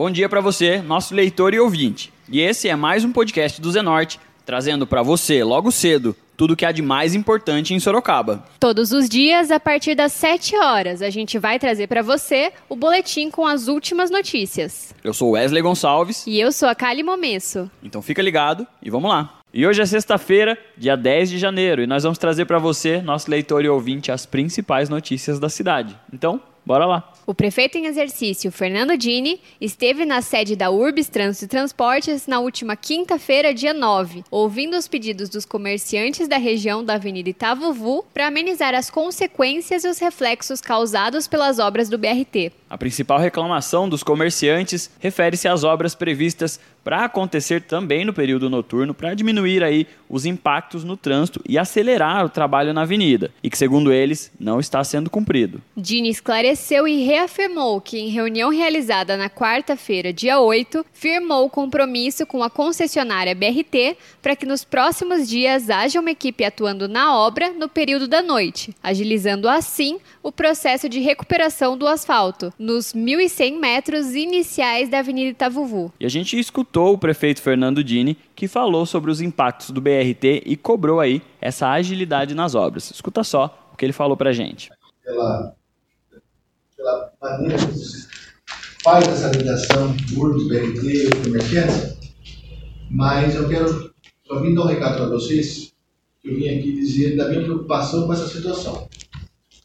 Bom dia para você, nosso leitor e ouvinte. E esse é mais um podcast do Zenorte, trazendo para você, logo cedo, tudo que há de mais importante em Sorocaba. Todos os dias, a partir das 7 horas, a gente vai trazer para você o boletim com as últimas notícias. Eu sou Wesley Gonçalves. E eu sou a Kali Momesso. Então fica ligado e vamos lá. E hoje é sexta-feira, dia 10 de janeiro, e nós vamos trazer para você, nosso leitor e ouvinte, as principais notícias da cidade. Então, bora lá. O prefeito em exercício, Fernando Dini, esteve na sede da Urbis Trânsito e Transportes na última quinta-feira, dia 9, ouvindo os pedidos dos comerciantes da região da Avenida Itavuvu para amenizar as consequências e os reflexos causados pelas obras do BRT. A principal reclamação dos comerciantes refere-se às obras previstas para acontecer também no período noturno para diminuir aí os impactos no trânsito e acelerar o trabalho na avenida, e que segundo eles não está sendo cumprido. Dini esclareceu e reafirmou que, em reunião realizada na quarta-feira, dia 8, firmou o compromisso com a concessionária BRT para que nos próximos dias haja uma equipe atuando na obra no período da noite, agilizando assim o processo de recuperação do asfalto nos 1.100 metros iniciais da Avenida Itavuvu. E a gente escutou o prefeito Fernando Dini, que falou sobre os impactos do BRT e cobrou aí essa agilidade nas obras. Escuta só o que ele falou para a gente. Pela pela maneira que faz essa ligação URBS, BRT e comerciantes, mas eu quero só vim dar um recado para vocês, que eu vim aqui dizer da minha preocupação com essa situação.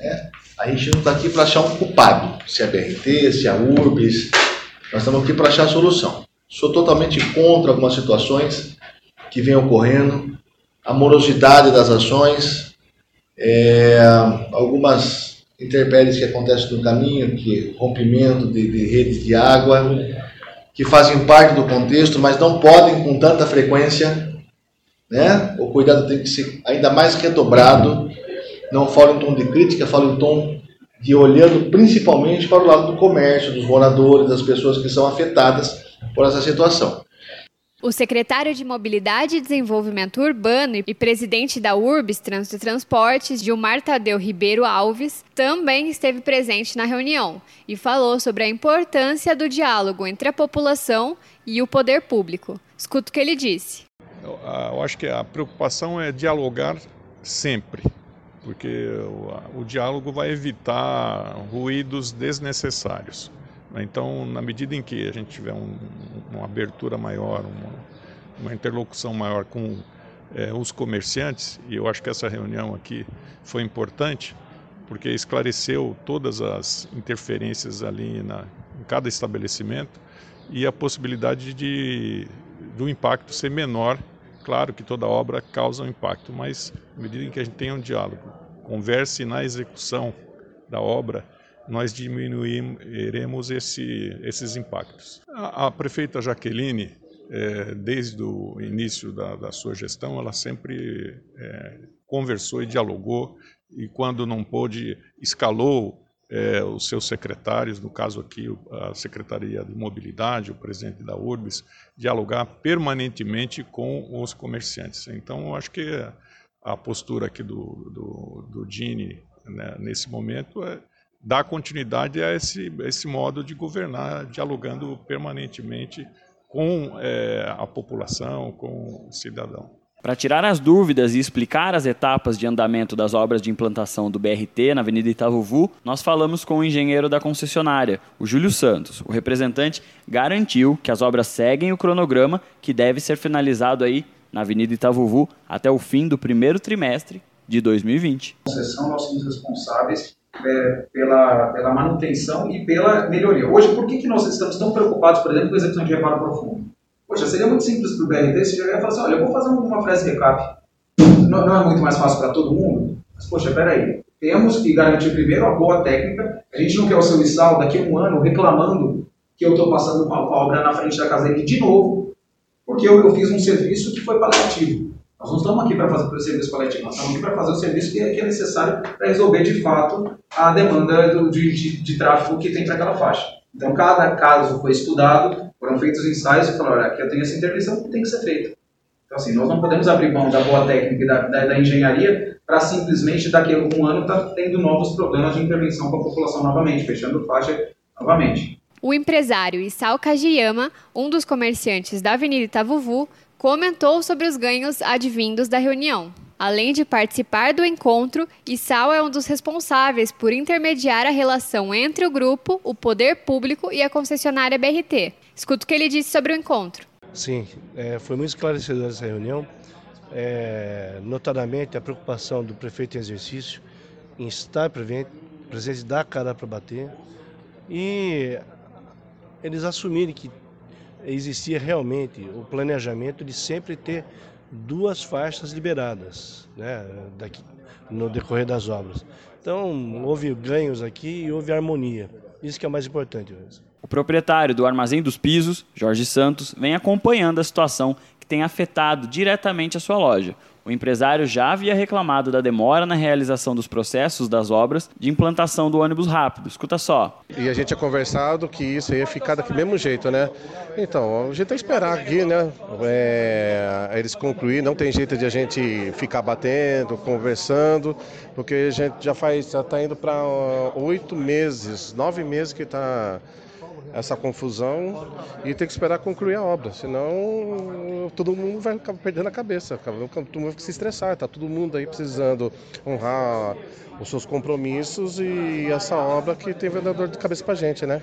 É, a gente não está aqui para achar um culpado, se é BRT, se é URBS, nós estamos aqui para achar a solução. Sou totalmente contra algumas situações que vêm ocorrendo, a morosidade das ações, é, algumas intempéries que acontecem no caminho, que rompimento de, de redes de água, que fazem parte do contexto, mas não podem com tanta frequência, né? O cuidado tem que ser ainda mais redobrado. Não falo em tom de crítica, falo em tom de olhando principalmente para o lado do comércio, dos moradores, das pessoas que são afetadas por essa situação. O secretário de Mobilidade e Desenvolvimento Urbano e presidente da URBS Trânsito e Transportes, Gilmar Tadeu Ribeiro Alves, também esteve presente na reunião e falou sobre a importância do diálogo entre a população e o poder público. Escuta o que ele disse. Eu acho que a preocupação é dialogar sempre, porque o, o diálogo vai evitar ruídos desnecessários. Então, na medida em que a gente tiver um, uma abertura maior, uma, uma interlocução maior com é, os comerciantes, e eu acho que essa reunião aqui foi importante, porque esclareceu todas as interferências ali na, em cada estabelecimento e a possibilidade de do impacto ser menor. Claro que toda obra causa um impacto, mas na medida em que a gente tem um diálogo, converse na execução da obra, nós diminuiremos esse, esses impactos. A, a prefeita Jaqueline, é, desde o início da, da, sua gestão, ela sempre é, conversou e dialogou, e quando não pôde, escalou é, os seus secretários, no caso aqui a Secretaria de Mobilidade, o presidente da URBS, dialogar permanentemente com os comerciantes. Então, eu acho que a postura aqui do, do, do Dini né, nesse momento é dar continuidade a esse, esse modo de governar, dialogando permanentemente com é, a população, com o cidadão. Para tirar as dúvidas e explicar as etapas de andamento das obras de implantação do BRT na Avenida Itavuvu, nós falamos com o engenheiro da concessionária, o Júlio Santos. O representante garantiu que as obras seguem o cronograma que deve ser finalizado aí na Avenida Itavuvu até o fim do primeiro trimestre de 2020. Concessão, nós somos responsáveis é, pela, pela manutenção e pela melhoria. Hoje, por que, que nós estamos tão preocupados, por exemplo, com a execução de reparo profundo? Poxa, seria muito simples para o BRT se chegar e falar assim, olha, eu vou fazer uma frase recap. Não, não é muito mais fácil para todo mundo? Mas, poxa, peraí, temos que garantir primeiro a boa técnica. A gente não quer o seu Issal daqui a um ano reclamando que eu estou passando uma obra na frente da casa dele de novo, porque eu, eu fiz um serviço que foi paliativo. Nós não estamos aqui para fazer o serviço coletivo, nós estamos aqui para fazer o serviço que é, que é necessário para resolver de fato a demanda do, de, de, de, tráfego que tem para aquela faixa. Então, cada caso foi estudado, foram feitos ensaios e falaram: olha, aqui eu tenho essa intervenção que tem que ser feita. Então, assim, nós não podemos abrir mão da boa técnica e da, da, da engenharia para simplesmente daqui a um ano estar tá tendo novos problemas de intervenção com a população novamente, fechando faixa novamente. O empresário Isao Kajiyama, um dos comerciantes da Avenida Itavuvu, comentou sobre os ganhos advindos da reunião. Além de participar do encontro, Isao é um dos responsáveis por intermediar a relação entre o grupo, o poder público e a concessionária BRT. Escuta o que ele disse sobre o encontro. Sim, é, foi muito esclarecedora essa reunião. É, notadamente a preocupação do prefeito em exercício em estar presente, dar cara para bater e eles assumirem que existia realmente o planejamento de sempre ter duas faixas liberadas né, daqui, no decorrer das obras. Então, houve ganhos aqui e houve harmonia. Isso que é o mais importante. O proprietário do Armazém dos Pisos, Jorge Santos, vem acompanhando a situação que tem afetado diretamente a sua loja. O empresário já havia reclamado da demora na realização dos processos das obras de implantação do ônibus rápido. Escuta só. E a gente tinha conversado que isso ia ficar daquele mesmo jeito, né? Então, a gente tem que esperar aqui, né? É, eles concluírem, não tem jeito de a gente ficar batendo, conversando, porque a gente já faz, já está indo para oito meses, nove meses que está essa confusão e tem que esperar concluir a obra, senão todo mundo vai ficar perdendo a cabeça, todo mundo vai se estressar, tá todo mundo aí precisando honrar os seus compromissos e essa obra que tem vendedor de cabeça pra gente, né?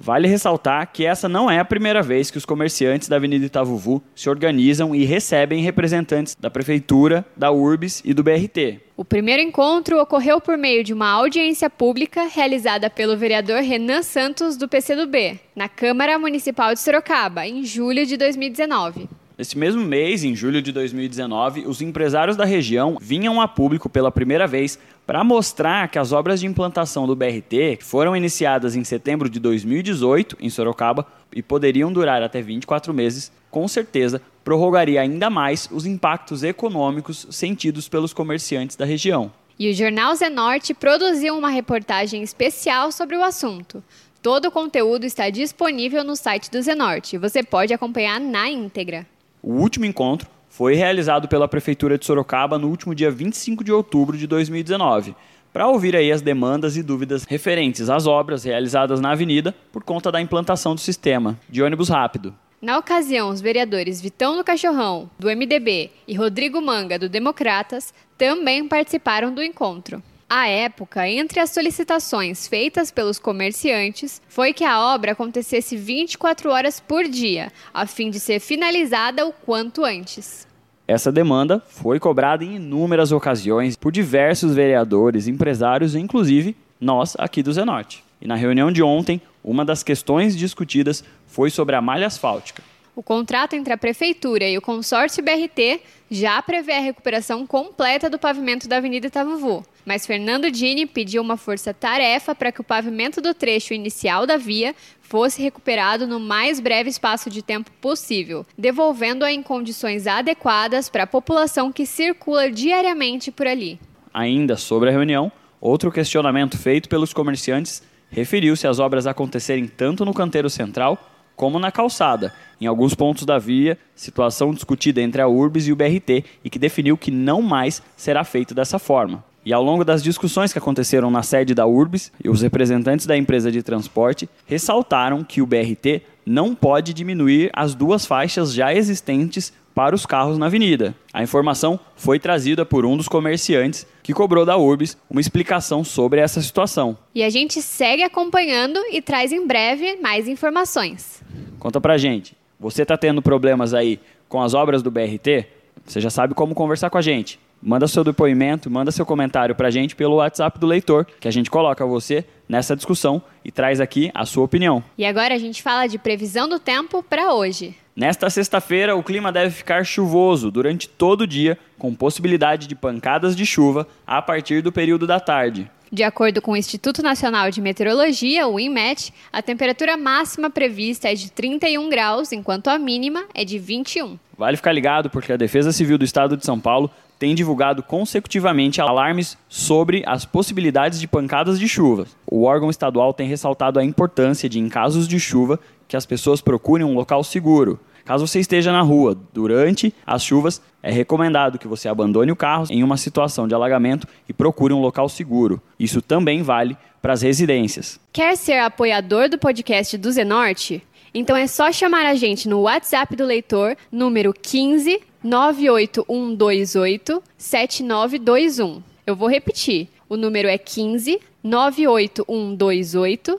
Vale ressaltar que essa não é a primeira vez que os comerciantes da Avenida Itavuvu se organizam e recebem representantes da Prefeitura, da URBS e do BRT. O primeiro encontro ocorreu por meio de uma audiência pública realizada pelo vereador Renan Santos, do PCdoB, na Câmara Municipal de Sorocaba, em julho de 2019. Nesse mesmo mês, em julho de 2019, os empresários da região vinham a público pela primeira vez para mostrar que as obras de implantação do BRT, que foram iniciadas em setembro de 2018 em Sorocaba e poderiam durar até 24 meses, com certeza prorrogaria ainda mais os impactos econômicos sentidos pelos comerciantes da região. E o jornal Zenorte produziu uma reportagem especial sobre o assunto. Todo o conteúdo está disponível no site do Zenorte. Você pode acompanhar na íntegra. O último encontro foi realizado pela Prefeitura de Sorocaba no último dia 25 de outubro de 2019, para ouvir aí as demandas e dúvidas referentes às obras realizadas na avenida por conta da implantação do sistema de ônibus rápido. Na ocasião, os vereadores Vitão do Cachorrão, do MDB, e Rodrigo Manga, do Democratas, também participaram do encontro. À época, entre as solicitações feitas pelos comerciantes, foi que a obra acontecesse 24 horas por dia, a fim de ser finalizada o quanto antes. Essa demanda foi cobrada em inúmeras ocasiões por diversos vereadores, empresários inclusive, nós aqui do Zenorte. E na reunião de ontem, uma das questões discutidas foi sobre a malha asfáltica. O contrato entre a Prefeitura e o consórcio BRT já prevê a recuperação completa do pavimento da Avenida Itavuvu, mas Fernando Dini pediu uma força-tarefa para que o pavimento do trecho inicial da via fosse recuperado no mais breve espaço de tempo possível, devolvendo-a em condições adequadas para a população que circula diariamente por ali. Ainda sobre a reunião, outro questionamento feito pelos comerciantes referiu-se às obras acontecerem tanto no canteiro central como na calçada, em alguns pontos da via, situação discutida entre a URBS e o BRT e que definiu que não mais será feito dessa forma. E ao longo das discussões que aconteceram na sede da URBS, os representantes da empresa de transporte ressaltaram que o BRT não pode diminuir as duas faixas já existentes para os carros na avenida. A informação foi trazida por um dos comerciantes que cobrou da URBS uma explicação sobre essa situação. E a gente segue acompanhando e traz em breve mais informações. Conta pra gente. Você está tendo problemas aí com as obras do BRT? Você já sabe como conversar com a gente. Manda seu depoimento, manda seu comentário para a gente pelo WhatsApp do leitor, que a gente coloca você nessa discussão e traz aqui a sua opinião. E agora a gente fala de previsão do tempo para hoje. Nesta sexta-feira, o clima deve ficar chuvoso durante todo o dia, com possibilidade de pancadas de chuva a partir do período da tarde. De acordo com o Instituto Nacional de Meteorologia, o INMET, a temperatura máxima prevista é de 31 graus, enquanto a mínima é de 21. Vale ficar ligado porque a Defesa Civil do Estado de São Paulo tem divulgado consecutivamente alarmes sobre as possibilidades de pancadas de chuva. O órgão estadual tem ressaltado a importância de, em casos de chuva, que as pessoas procurem um local seguro. Caso você esteja na rua durante as chuvas, é recomendado que você abandone o carro em uma situação de alagamento e procure um local seguro. Isso também vale para as residências. Quer ser apoiador do podcast do Zenorte? Então é só chamar a gente no WhatsApp do leitor, número 15 98128 7921. Eu vou repetir. O número é 15 98128